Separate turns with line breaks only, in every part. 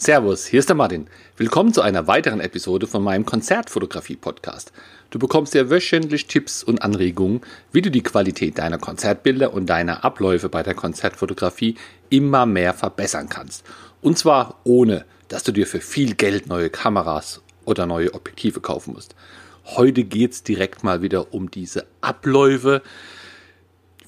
Servus, hier ist der Martin. Willkommen zu einer weiteren Episode von meinem Konzertfotografie-Podcast. Du bekommst ja wöchentlich Tipps und Anregungen, wie du die Qualität deiner Konzertbilder und deiner Abläufe bei der Konzertfotografie immer mehr verbessern kannst. Und zwar ohne, dass du dir für viel Geld neue Kameras oder neue Objektive kaufen musst. Heute geht es direkt mal wieder um diese Abläufe,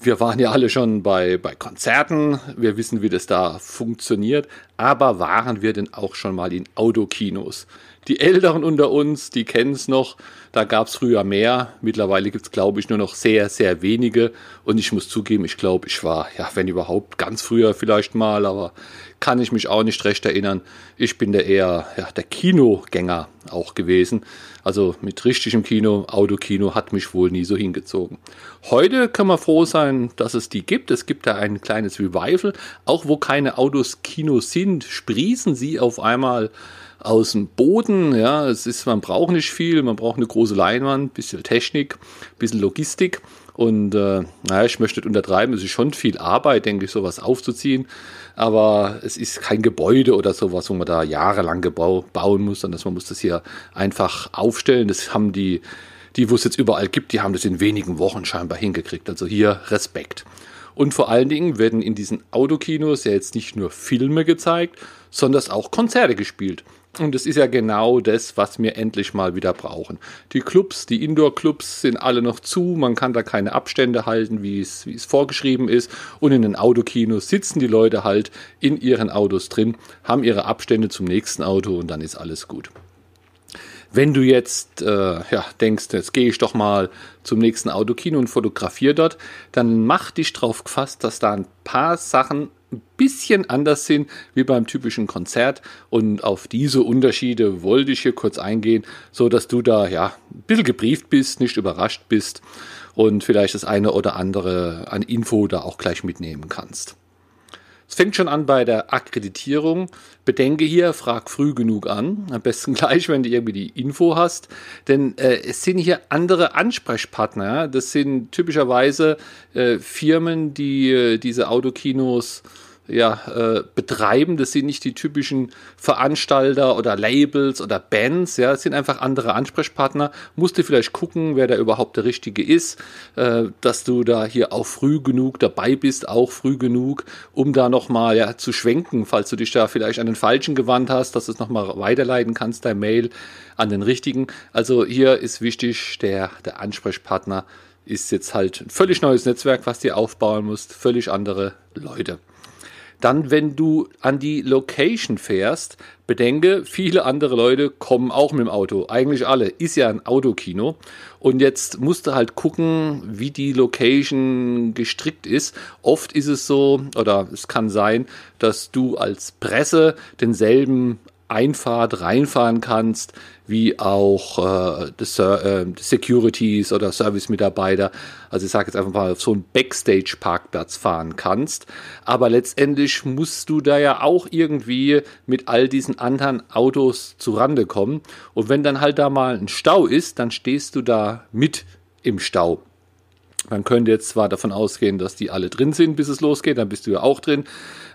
wir waren ja alle schon bei, bei Konzerten, wir wissen, wie das da funktioniert, aber waren wir denn auch schon mal in Autokinos? Die Älteren unter uns, die kennen es noch, da gab es früher mehr. Mittlerweile gibt es, glaube ich, nur noch sehr, sehr wenige. Und ich muss zugeben, ich glaube, ich war, ja, wenn überhaupt, ganz früher vielleicht mal, aber kann ich mich auch nicht recht erinnern. Ich bin der eher ja, der Kinogänger auch gewesen. Also mit richtigem Kino, Autokino hat mich wohl nie so hingezogen. Heute können wir froh sein, dass es die gibt. Es gibt da ein kleines Revival. Auch wo keine Autos Kinos sind, sprießen sie auf einmal aus dem Boden. Ja, es ist, man braucht nicht viel, man braucht eine große Leinwand, bisschen Technik, bisschen Logistik. Und äh, naja, ich möchte nicht untertreiben, es ist schon viel Arbeit, denke ich, sowas aufzuziehen. Aber es ist kein Gebäude oder sowas, wo man da jahrelang bauen muss, sondern man muss das hier einfach aufstellen. Das haben die, die wo es jetzt überall gibt, die haben das in wenigen Wochen scheinbar hingekriegt. Also hier Respekt. Und vor allen Dingen werden in diesen Autokinos ja jetzt nicht nur Filme gezeigt, sondern auch Konzerte gespielt. Und es ist ja genau das, was wir endlich mal wieder brauchen. Die Clubs, die Indoor-Clubs sind alle noch zu. Man kann da keine Abstände halten, wie es, wie es vorgeschrieben ist. Und in den Autokinos sitzen die Leute halt in ihren Autos drin, haben ihre Abstände zum nächsten Auto und dann ist alles gut. Wenn du jetzt äh, ja, denkst, jetzt gehe ich doch mal zum nächsten Autokino und fotografiere dort, dann mach dich drauf gefasst, dass da ein paar Sachen ein bisschen anders sind wie beim typischen Konzert. Und auf diese Unterschiede wollte ich hier kurz eingehen, so dass du da ja ein bisschen gebrieft bist, nicht überrascht bist und vielleicht das eine oder andere an Info da auch gleich mitnehmen kannst. Es fängt schon an bei der Akkreditierung. Bedenke hier, frag früh genug an. Am besten gleich, wenn du irgendwie die Info hast. Denn äh, es sind hier andere Ansprechpartner. Das sind typischerweise äh, Firmen, die äh, diese Autokinos ja, äh, betreiben. Das sind nicht die typischen Veranstalter oder Labels oder Bands, ja, es sind einfach andere Ansprechpartner. Musst du vielleicht gucken, wer da überhaupt der Richtige ist, äh, dass du da hier auch früh genug dabei bist, auch früh genug, um da nochmal ja, zu schwenken, falls du dich da vielleicht an den Falschen gewandt hast, dass du es nochmal weiterleiten kannst, dein Mail an den Richtigen. Also hier ist wichtig, der, der Ansprechpartner ist jetzt halt ein völlig neues Netzwerk, was du aufbauen musst, völlig andere Leute. Dann, wenn du an die Location fährst, bedenke, viele andere Leute kommen auch mit dem Auto. Eigentlich alle. Ist ja ein Autokino. Und jetzt musst du halt gucken, wie die Location gestrickt ist. Oft ist es so, oder es kann sein, dass du als Presse denselben Einfahrt reinfahren kannst, wie auch äh, des, äh, Securities oder Service-Mitarbeiter. Also ich sage jetzt einfach mal, auf so einen Backstage-Parkplatz fahren kannst. Aber letztendlich musst du da ja auch irgendwie mit all diesen anderen Autos zurande kommen. Und wenn dann halt da mal ein Stau ist, dann stehst du da mit im Stau. Man könnte jetzt zwar davon ausgehen, dass die alle drin sind, bis es losgeht, dann bist du ja auch drin.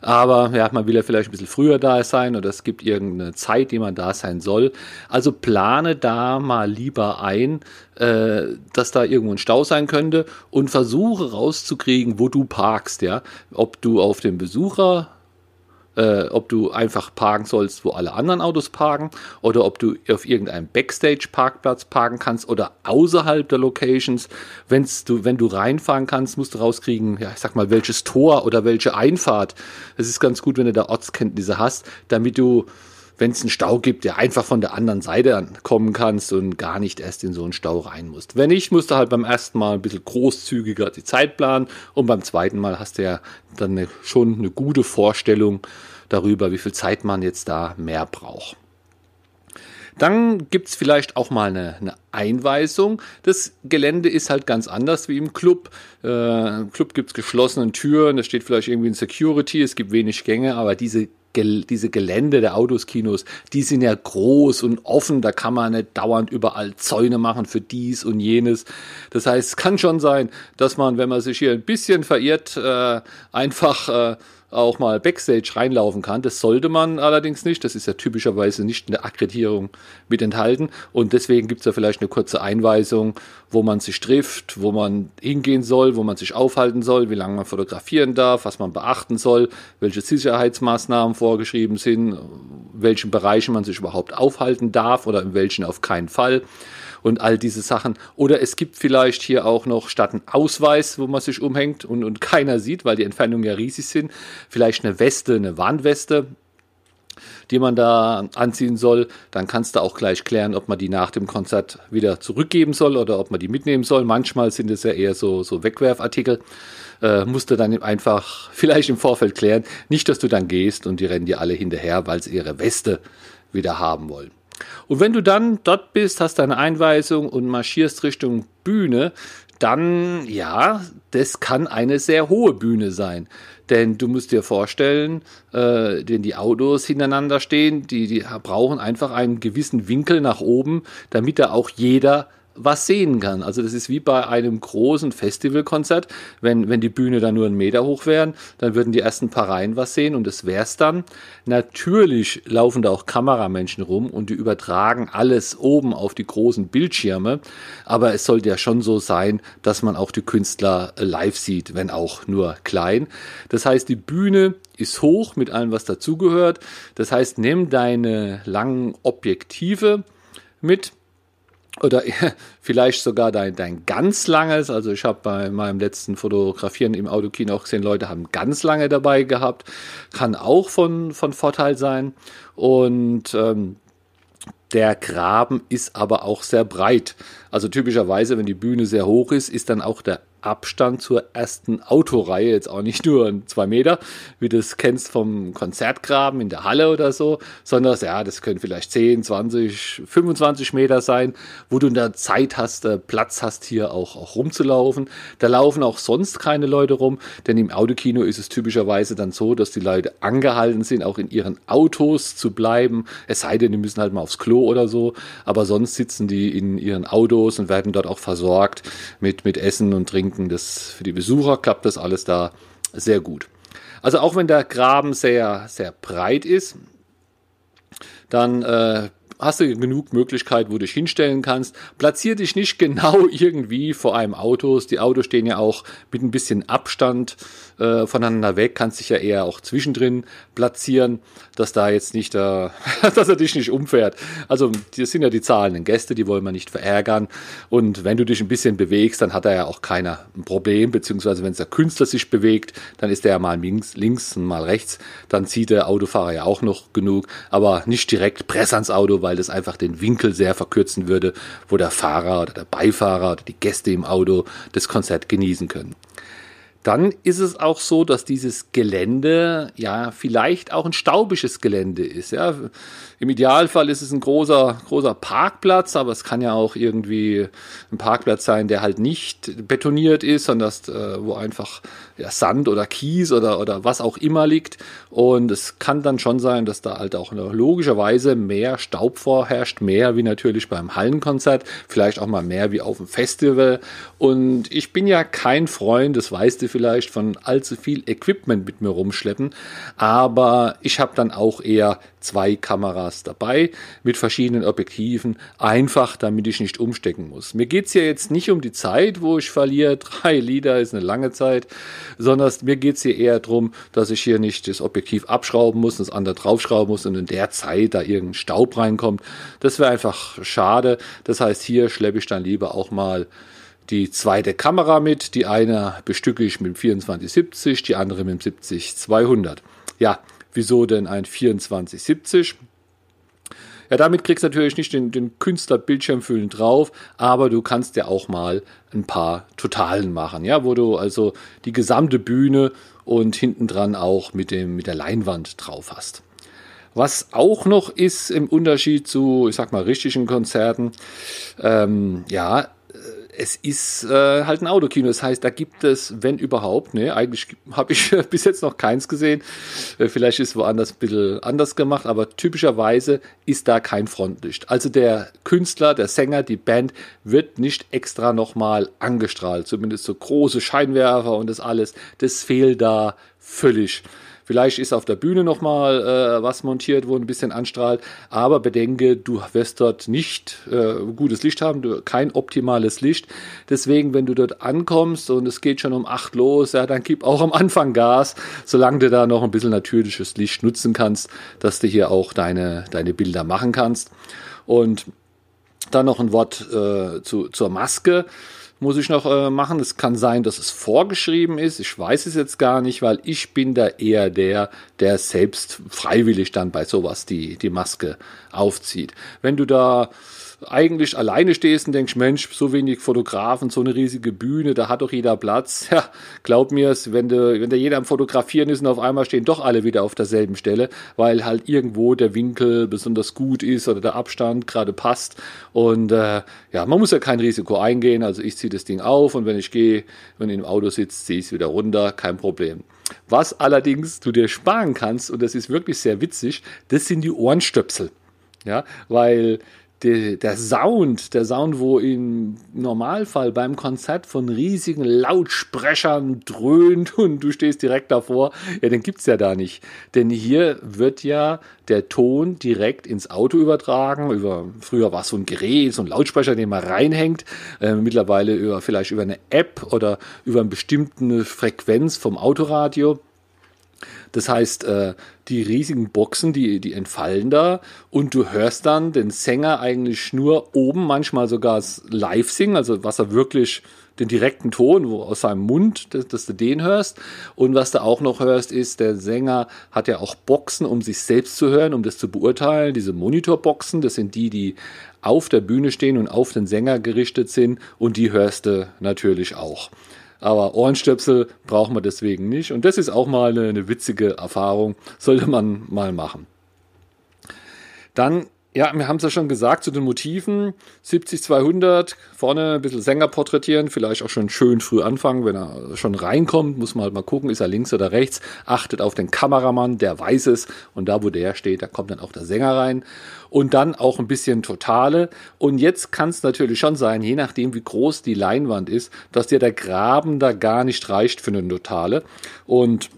Aber ja, man will ja vielleicht ein bisschen früher da sein oder es gibt irgendeine Zeit, die man da sein soll. Also plane da mal lieber ein, äh, dass da irgendwo ein Stau sein könnte und versuche rauszukriegen, wo du parkst, ja. Ob du auf dem Besucher äh, ob du einfach parken sollst, wo alle anderen Autos parken, oder ob du auf irgendeinem Backstage-Parkplatz parken kannst oder außerhalb der Locations. Wenn's du, wenn du reinfahren kannst, musst du rauskriegen, ja, ich sag mal, welches Tor oder welche Einfahrt. Es ist ganz gut, wenn du da Ortskenntnisse hast, damit du wenn es einen Stau gibt, der einfach von der anderen Seite kommen kannst und gar nicht erst in so einen Stau rein musst. Wenn nicht, musst du halt beim ersten Mal ein bisschen großzügiger die Zeit planen und beim zweiten Mal hast du ja dann eine, schon eine gute Vorstellung darüber, wie viel Zeit man jetzt da mehr braucht. Dann gibt es vielleicht auch mal eine, eine, Einweisung. Das Gelände ist halt ganz anders wie im Club. Äh, Im Club gibt es geschlossene Türen, da steht vielleicht irgendwie ein Security, es gibt wenig Gänge, aber diese diese Gelände der Autoskinos, die sind ja groß und offen, da kann man nicht dauernd überall Zäune machen für dies und jenes. Das heißt, es kann schon sein, dass man, wenn man sich hier ein bisschen verirrt, äh, einfach äh, auch mal Backstage reinlaufen kann. Das sollte man allerdings nicht. Das ist ja typischerweise nicht in der Akkreditierung mit enthalten. Und deswegen gibt es ja vielleicht eine kurze Einweisung, wo man sich trifft, wo man hingehen soll, wo man sich aufhalten soll, wie lange man fotografieren darf, was man beachten soll, welche Sicherheitsmaßnahmen vorgeschrieben sind, welchen Bereichen man sich überhaupt aufhalten darf oder in welchen auf keinen Fall und all diese Sachen. Oder es gibt vielleicht hier auch noch statt einen Ausweis, wo man sich umhängt und, und keiner sieht, weil die Entfernungen ja riesig sind, vielleicht eine Weste, eine Warnweste, die man da anziehen soll. Dann kannst du auch gleich klären, ob man die nach dem Konzert wieder zurückgeben soll oder ob man die mitnehmen soll. Manchmal sind es ja eher so, so Wegwerfartikel. Äh, musst du dann einfach vielleicht im Vorfeld klären. Nicht, dass du dann gehst und die rennen dir alle hinterher, weil sie ihre Weste wieder haben wollen. Und wenn du dann dort bist, hast deine Einweisung und marschierst Richtung Bühne, dann ja, das kann eine sehr hohe Bühne sein. Denn du musst dir vorstellen, äh, wenn die Autos hintereinander stehen, die, die brauchen einfach einen gewissen Winkel nach oben, damit da auch jeder was sehen kann. Also das ist wie bei einem großen Festivalkonzert. Wenn, wenn die Bühne dann nur einen Meter hoch wären, dann würden die ersten paar Reihen was sehen und das wär's dann. Natürlich laufen da auch Kameramenschen rum und die übertragen alles oben auf die großen Bildschirme. Aber es sollte ja schon so sein, dass man auch die Künstler live sieht, wenn auch nur klein. Das heißt, die Bühne ist hoch mit allem, was dazugehört. Das heißt, nimm deine langen Objektive mit oder vielleicht sogar dein, dein ganz langes. Also ich habe bei meinem letzten Fotografieren im Autokino auch gesehen, Leute haben ganz lange dabei gehabt. Kann auch von, von Vorteil sein. Und ähm, der Graben ist aber auch sehr breit. Also typischerweise, wenn die Bühne sehr hoch ist, ist dann auch der Abstand zur ersten Autoreihe, jetzt auch nicht nur zwei Meter, wie du es kennst vom Konzertgraben in der Halle oder so, sondern ja, das können vielleicht 10, 20, 25 Meter sein, wo du der Zeit hast, äh, Platz hast, hier auch, auch rumzulaufen. Da laufen auch sonst keine Leute rum, denn im Autokino ist es typischerweise dann so, dass die Leute angehalten sind, auch in ihren Autos zu bleiben. Es sei denn, die müssen halt mal aufs Klo oder so, aber sonst sitzen die in ihren Autos und werden dort auch versorgt mit, mit Essen und Trinken denken, das für die Besucher klappt das alles da sehr gut. Also auch wenn der Graben sehr, sehr breit ist, dann äh, hast du genug Möglichkeit, wo du dich hinstellen kannst. Platzier dich nicht genau irgendwie vor einem Auto. Die Autos stehen ja auch mit ein bisschen Abstand äh, voneinander weg, kannst dich ja eher auch zwischendrin platzieren, dass da jetzt nicht, äh, dass er dich nicht umfährt. Also das sind ja die zahlenden Gäste, die wollen wir nicht verärgern. Und wenn du dich ein bisschen bewegst, dann hat er ja auch keiner ein Problem, beziehungsweise wenn der Künstler sich bewegt, dann ist er ja mal links, links und mal rechts, dann zieht der Autofahrer ja auch noch genug, aber nicht direkt Press ans Auto, weil das einfach den Winkel sehr verkürzen würde, wo der Fahrer oder der Beifahrer oder die Gäste im Auto das Konzert genießen können dann ist es auch so, dass dieses Gelände ja vielleicht auch ein staubisches Gelände ist. Ja. Im Idealfall ist es ein großer, großer Parkplatz, aber es kann ja auch irgendwie ein Parkplatz sein, der halt nicht betoniert ist, sondern das, äh, wo einfach ja, Sand oder Kies oder, oder was auch immer liegt. Und es kann dann schon sein, dass da halt auch logischerweise mehr Staub vorherrscht, mehr wie natürlich beim Hallenkonzert, vielleicht auch mal mehr wie auf dem Festival. Und ich bin ja kein Freund, das weißt du vielleicht, von allzu viel Equipment mit mir rumschleppen, aber ich habe dann auch eher zwei Kameras dabei mit verschiedenen Objektiven, einfach damit ich nicht umstecken muss. Mir geht es ja jetzt nicht um die Zeit, wo ich verliere, drei Lieder ist eine lange Zeit, sondern mir geht es hier eher darum, dass ich hier nicht das Objektiv abschrauben muss, das andere draufschrauben muss und in der Zeit da irgendein Staub reinkommt. Das wäre einfach schade. Das heißt, hier schleppe ich dann lieber auch mal die zweite Kamera mit. Die eine bestücke ich mit dem 2470, die andere mit dem 70-200. Ja, Wieso denn ein 2470? Ja, damit kriegst du natürlich nicht den, den Künstler Bildschirmfüllen drauf, aber du kannst ja auch mal ein paar Totalen machen, ja, wo du also die gesamte Bühne und hinten dran auch mit, dem, mit der Leinwand drauf hast. Was auch noch ist im Unterschied zu, ich sag mal, richtigen Konzerten, ähm, ja, es ist äh, halt ein Autokino. Das heißt, da gibt es, wenn überhaupt, ne, eigentlich habe ich bis jetzt noch keins gesehen. Äh, vielleicht ist woanders ein bisschen anders gemacht, aber typischerweise ist da kein Frontlicht. Also der Künstler, der Sänger, die Band wird nicht extra nochmal angestrahlt. Zumindest so große Scheinwerfer und das alles. Das fehlt da völlig. Vielleicht ist auf der Bühne nochmal äh, was montiert, wo ein bisschen anstrahlt, aber bedenke, du wirst dort nicht äh, gutes Licht haben, du, kein optimales Licht. Deswegen, wenn du dort ankommst und es geht schon um acht los, ja, dann gib auch am Anfang Gas, solange du da noch ein bisschen natürliches Licht nutzen kannst, dass du hier auch deine, deine Bilder machen kannst. Und dann noch ein Wort äh, zu, zur Maske muss ich noch äh, machen. Es kann sein, dass es vorgeschrieben ist. Ich weiß es jetzt gar nicht, weil ich bin da eher der, der selbst freiwillig dann bei sowas die, die Maske aufzieht. Wenn du da eigentlich alleine stehst und denkst, Mensch, so wenig Fotografen, so eine riesige Bühne, da hat doch jeder Platz. Ja, glaub mir es, wenn, du, wenn da jeder am Fotografieren ist und auf einmal stehen doch alle wieder auf derselben Stelle, weil halt irgendwo der Winkel besonders gut ist oder der Abstand gerade passt. Und äh, ja, man muss ja kein Risiko eingehen. Also ich ziehe das Ding auf und wenn ich gehe, wenn ich im Auto sitze, ziehe ich es wieder runter, kein Problem. Was allerdings du dir sparen kannst, und das ist wirklich sehr witzig, das sind die Ohrenstöpsel. Ja, weil der, der Sound, der Sound, wo im Normalfall beim Konzert von riesigen Lautsprechern dröhnt und du stehst direkt davor, ja, den gibt's ja da nicht. Denn hier wird ja der Ton direkt ins Auto übertragen. Über, früher war es so ein Gerät, so ein Lautsprecher, den man reinhängt. Äh, mittlerweile über, vielleicht über eine App oder über eine bestimmte Frequenz vom Autoradio. Das heißt, äh, die riesigen Boxen, die, die entfallen da und du hörst dann den Sänger eigentlich nur oben, manchmal sogar live singen, also was er wirklich den direkten Ton wo aus seinem Mund, dass, dass, du den hörst. Und was du auch noch hörst, ist, der Sänger hat ja auch Boxen, um sich selbst zu hören, um das zu beurteilen. Diese Monitorboxen, das sind die, die auf der Bühne stehen und auf den Sänger gerichtet sind. Und die hörst du natürlich auch. Aber Ohrenstöpsel braucht man deswegen nicht. Und das ist auch mal eine, eine witzige Erfahrung. Sollte man mal machen. Dann ja, wir haben es ja schon gesagt zu den Motiven. 70-200, vorne ein bisschen Sänger porträtieren, vielleicht auch schon schön früh anfangen. Wenn er schon reinkommt, muss man halt mal gucken, ist er links oder rechts. Achtet auf den Kameramann, der weiß es. Und da, wo der steht, da kommt dann auch der Sänger rein. Und dann auch ein bisschen Totale. Und jetzt kann es natürlich schon sein, je nachdem, wie groß die Leinwand ist, dass dir der Graben da gar nicht reicht für eine Totale. Und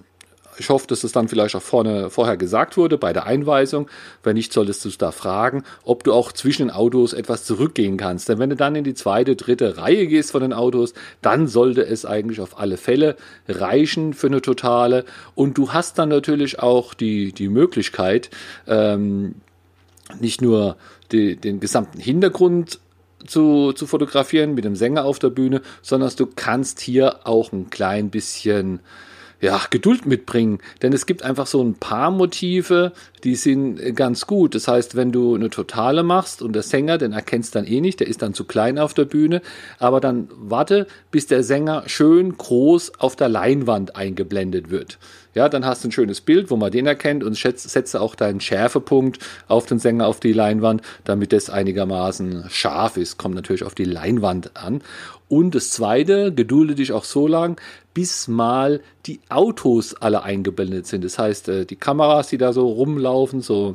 ich hoffe, dass es dann vielleicht auch vorne, vorher gesagt wurde bei der Einweisung. Wenn nicht, solltest du es da fragen, ob du auch zwischen den Autos etwas zurückgehen kannst. Denn wenn du dann in die zweite, dritte Reihe gehst von den Autos, dann sollte es eigentlich auf alle Fälle reichen für eine totale. Und du hast dann natürlich auch die, die Möglichkeit, ähm, nicht nur die, den gesamten Hintergrund zu, zu fotografieren mit dem Sänger auf der Bühne, sondern du kannst hier auch ein klein bisschen ja, Geduld mitbringen. Denn es gibt einfach so ein paar Motive, die sind ganz gut. Das heißt, wenn du eine Totale machst und der Sänger, den erkennst dann eh nicht, der ist dann zu klein auf der Bühne, aber dann warte, bis der Sänger schön groß auf der Leinwand eingeblendet wird. Ja, dann hast du ein schönes Bild, wo man den erkennt und setze auch deinen Schärfepunkt auf den Sänger auf die Leinwand, damit es einigermaßen scharf ist. Kommt natürlich auf die Leinwand an. Und das zweite, gedulde dich auch so lang, bis mal die Autos alle eingeblendet sind. Das heißt, äh, die Kameras, die da so rumlaufen, so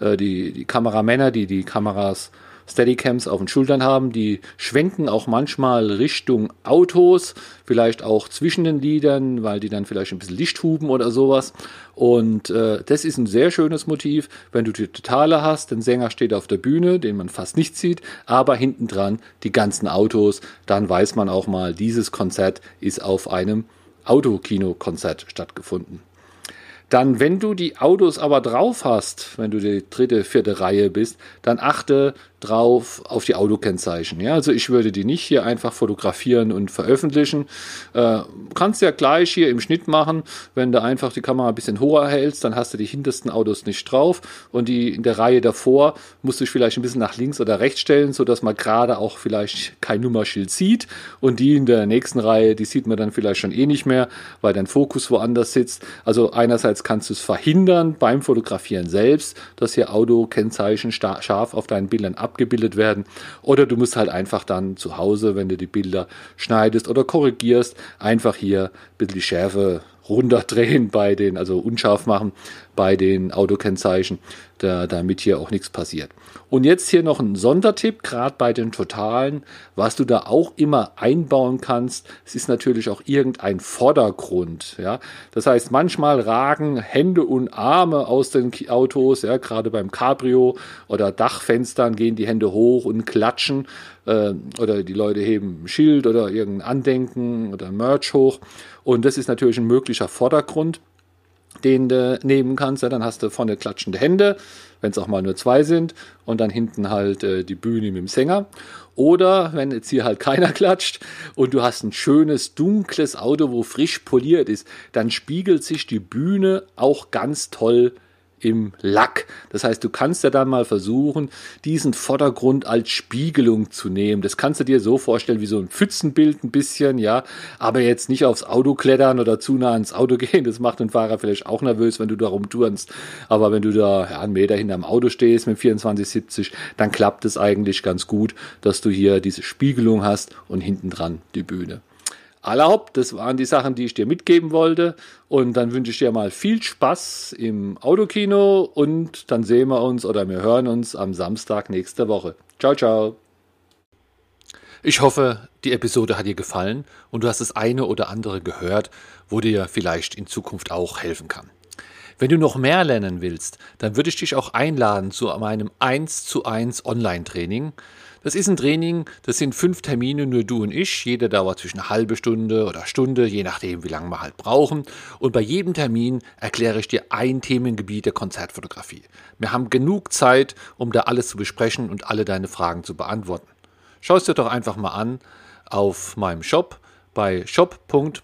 äh, die, die Kameramänner, die die Kameras Steadycams auf den Schultern haben. Die schwenken auch manchmal Richtung Autos, vielleicht auch zwischen den Liedern, weil die dann vielleicht ein bisschen Licht huben oder sowas. Und äh, das ist ein sehr schönes Motiv, wenn du die Totale hast. Der Sänger steht auf der Bühne, den man fast nicht sieht, aber hinten dran die ganzen Autos. Dann weiß man auch mal, dieses Konzert ist auf einem Autokino-Konzert stattgefunden. Dann, wenn du die Autos aber drauf hast, wenn du die dritte, vierte Reihe bist, dann achte drauf auf die Autokennzeichen. Ja, also ich würde die nicht hier einfach fotografieren und veröffentlichen. Äh, kannst ja gleich hier im Schnitt machen, wenn du einfach die Kamera ein bisschen hoher hältst, dann hast du die hintersten Autos nicht drauf und die in der Reihe davor musst du dich vielleicht ein bisschen nach links oder rechts stellen, sodass man gerade auch vielleicht kein Nummerschild sieht und die in der nächsten Reihe, die sieht man dann vielleicht schon eh nicht mehr, weil dein Fokus woanders sitzt. Also einerseits kannst du es verhindern beim Fotografieren selbst, dass hier Autokennzeichen scharf auf deinen Bildern ab abgebildet werden. Oder du musst halt einfach dann zu Hause, wenn du die Bilder schneidest oder korrigierst, einfach hier ein bisschen die Schärfe runterdrehen bei den, also unscharf machen bei den Autokennzeichen, da, damit hier auch nichts passiert. Und jetzt hier noch ein Sondertipp, gerade bei den Totalen, was du da auch immer einbauen kannst. Es ist natürlich auch irgendein Vordergrund. Ja? Das heißt, manchmal ragen Hände und Arme aus den Autos, ja, gerade beim Cabrio oder Dachfenstern gehen die Hände hoch und klatschen äh, oder die Leute heben ein Schild oder irgendein Andenken oder ein Merch hoch. Und das ist natürlich ein möglicher Vordergrund den du nehmen kannst. Ja, dann hast du vorne klatschende Hände, wenn es auch mal nur zwei sind, und dann hinten halt äh, die Bühne mit dem Sänger. Oder wenn jetzt hier halt keiner klatscht und du hast ein schönes, dunkles Auto, wo frisch poliert ist, dann spiegelt sich die Bühne auch ganz toll im Lack. Das heißt, du kannst ja dann mal versuchen, diesen Vordergrund als Spiegelung zu nehmen. Das kannst du dir so vorstellen wie so ein Pfützenbild ein bisschen, ja, aber jetzt nicht aufs Auto klettern oder zu nah ans Auto gehen. Das macht den Fahrer vielleicht auch nervös, wenn du da rumturnst. Aber wenn du da ja, einen Meter hinterm Auto stehst mit 2470, dann klappt es eigentlich ganz gut, dass du hier diese Spiegelung hast und hinten dran die Bühne. Allerhaupt, das waren die Sachen, die ich dir mitgeben wollte. Und dann wünsche ich dir mal viel Spaß im Autokino und dann sehen wir uns oder wir hören uns am Samstag nächste Woche. Ciao, ciao. Ich hoffe, die Episode hat dir gefallen und du hast das eine oder andere gehört, wo dir vielleicht in Zukunft auch helfen kann. Wenn du noch mehr lernen willst, dann würde ich dich auch einladen zu meinem 1 zu 1 Online-Training. Das ist ein Training, das sind fünf Termine, nur du und ich. Jeder dauert zwischen eine halbe Stunde oder Stunde, je nachdem, wie lange wir halt brauchen. Und bei jedem Termin erkläre ich dir ein Themengebiet der Konzertfotografie. Wir haben genug Zeit, um da alles zu besprechen und alle deine Fragen zu beantworten. Schau es dir doch einfach mal an auf meinem Shop bei shop.black.de.